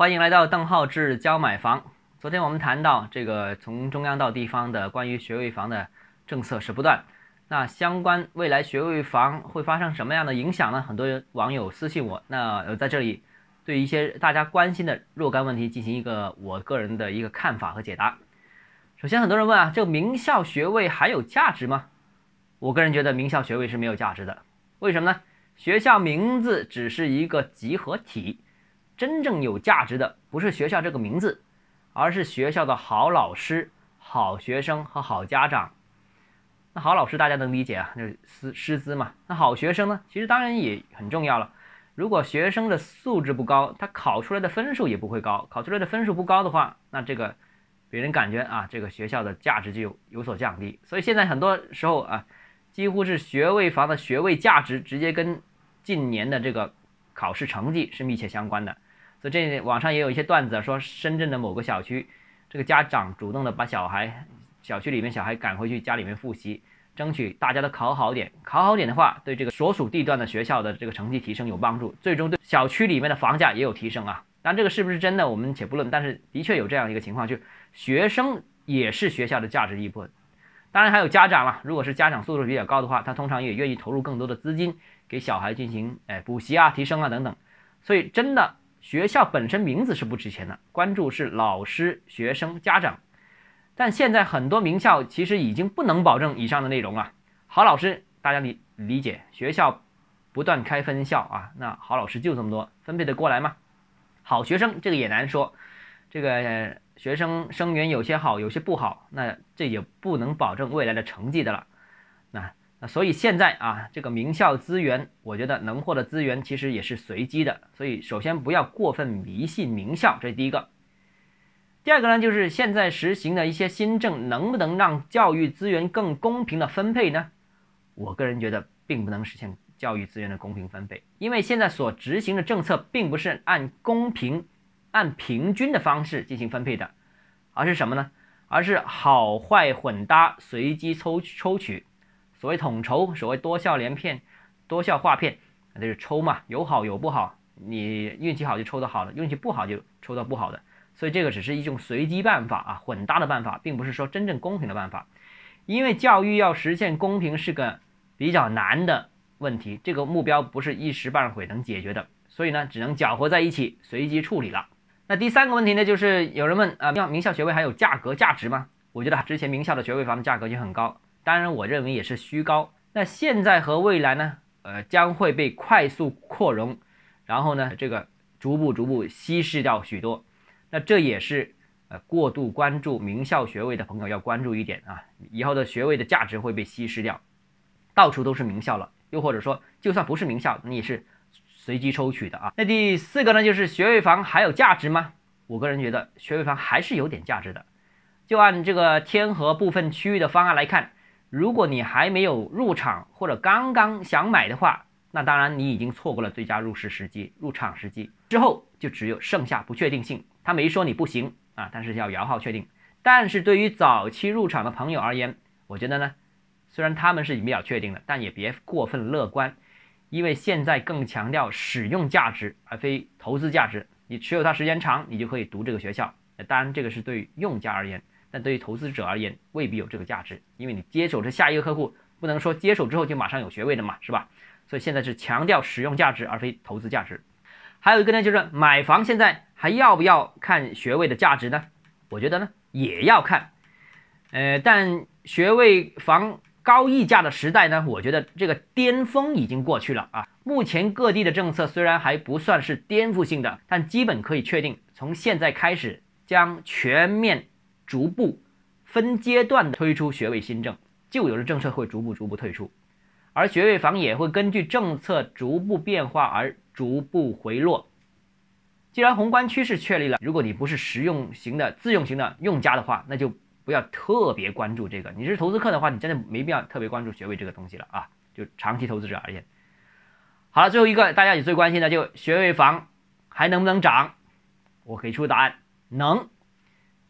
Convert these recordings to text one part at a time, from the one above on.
欢迎来到邓浩志教买房。昨天我们谈到这个从中央到地方的关于学位房的政策是不断，那相关未来学位房会发生什么样的影响呢？很多网友私信我，那呃在这里对一些大家关心的若干问题进行一个我个人的一个看法和解答。首先，很多人问啊，这个名校学位还有价值吗？我个人觉得名校学位是没有价值的。为什么呢？学校名字只是一个集合体。真正有价值的不是学校这个名字，而是学校的好老师、好学生和好家长。那好老师大家能理解啊，就是师师资嘛。那好学生呢，其实当然也很重要了。如果学生的素质不高，他考出来的分数也不会高。考出来的分数不高的话，那这个别人感觉啊，这个学校的价值就有有所降低。所以现在很多时候啊，几乎是学位房的学位价值直接跟近年的这个考试成绩是密切相关的。所以这网上也有一些段子说，深圳的某个小区，这个家长主动的把小孩小区里面小孩赶回去家里面复习，争取大家都考好点。考好点的话，对这个所属地段的学校的这个成绩提升有帮助，最终对小区里面的房价也有提升啊。但这个是不是真的，我们且不论。但是的确有这样一个情况，就学生也是学校的价值一部分。当然还有家长了，如果是家长素质比较高的话，他通常也愿意投入更多的资金给小孩进行哎补习啊、提升啊等等。所以真的。学校本身名字是不值钱的，关注是老师、学生、家长。但现在很多名校其实已经不能保证以上的内容了。好老师，大家理理解，学校不断开分校啊，那好老师就这么多，分配得过来吗？好学生这个也难说，这个学生生源有些好，有些不好，那这也不能保证未来的成绩的了。那。所以现在啊，这个名校资源，我觉得能获得资源其实也是随机的。所以首先不要过分迷信名校，这是第一个。第二个呢，就是现在实行的一些新政，能不能让教育资源更公平的分配呢？我个人觉得并不能实现教育资源的公平分配，因为现在所执行的政策并不是按公平、按平均的方式进行分配的，而是什么呢？而是好坏混搭，随机抽抽取。所谓统筹，所谓多校连片、多校划片，那就是抽嘛，有好有不好，你运气好就抽到好的，运气不好就抽到不好的，所以这个只是一种随机办法啊，混搭的办法，并不是说真正公平的办法。因为教育要实现公平是个比较难的问题，这个目标不是一时半会能解决的，所以呢，只能搅和在一起，随机处理了。那第三个问题呢，就是有人问啊，要名校学位还有价格价值吗？我觉得之前名校的学位房的价格就很高。当然，我认为也是虚高。那现在和未来呢？呃，将会被快速扩容，然后呢，这个逐步逐步稀释掉许多。那这也是呃过度关注名校学位的朋友要关注一点啊，以后的学位的价值会被稀释掉，到处都是名校了。又或者说，就算不是名校，你也是随机抽取的啊。那第四个呢，就是学位房还有价值吗？我个人觉得学位房还是有点价值的。就按这个天河部分区域的方案来看。如果你还没有入场或者刚刚想买的话，那当然你已经错过了最佳入市时机、入场时机。之后就只有剩下不确定性。他没说你不行啊，但是要摇号确定。但是对于早期入场的朋友而言，我觉得呢，虽然他们是比较确定的，但也别过分乐观，因为现在更强调使用价值而非投资价值。你持有它时间长，你就可以读这个学校。当然，这个是对用家而言。但对于投资者而言，未必有这个价值，因为你接手这下一个客户，不能说接手之后就马上有学位的嘛，是吧？所以现在是强调使用价值而非投资价值。还有一个呢，就是买房现在还要不要看学位的价值呢？我觉得呢也要看，呃，但学位房高溢价的时代呢，我觉得这个巅峰已经过去了啊。目前各地的政策虽然还不算是颠覆性的，但基本可以确定，从现在开始将全面。逐步分阶段的推出学位新政，旧有的政策会逐步逐步退出，而学位房也会根据政策逐步变化而逐步回落。既然宏观趋势确立了，如果你不是实用型的自用型的用家的话，那就不要特别关注这个。你是投资客的话，你真的没必要特别关注学位这个东西了啊！就长期投资者而言，好了，最后一个大家也最关心的，就学位房还能不能涨？我给出答案，能。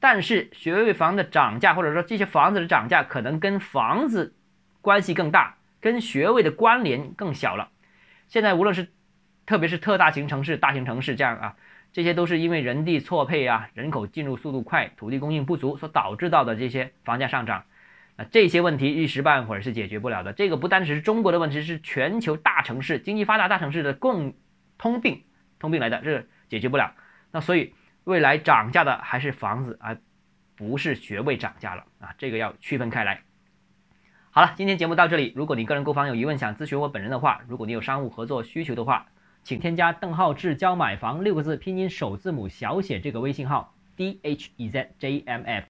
但是学位房的涨价，或者说这些房子的涨价，可能跟房子关系更大，跟学位的关联更小了。现在无论是特别是特大型城市、大型城市这样啊，这些都是因为人地错配啊，人口进入速度快，土地供应不足所导致到的这些房价上涨。那这些问题一时半会儿是解决不了的。这个不单只是中国的问题，是全球大城市、经济发达大城市的共通病，通病来的，这解决不了。那所以未来涨价的还是房子，而不是学位涨价了啊，这个要区分开来。好了，今天节目到这里。如果你个人购房有疑问，想咨询我本人的话，如果你有商务合作需求的话，请添加邓浩志教买房六个字拼音首字母小写这个微信号 d h e z j m f。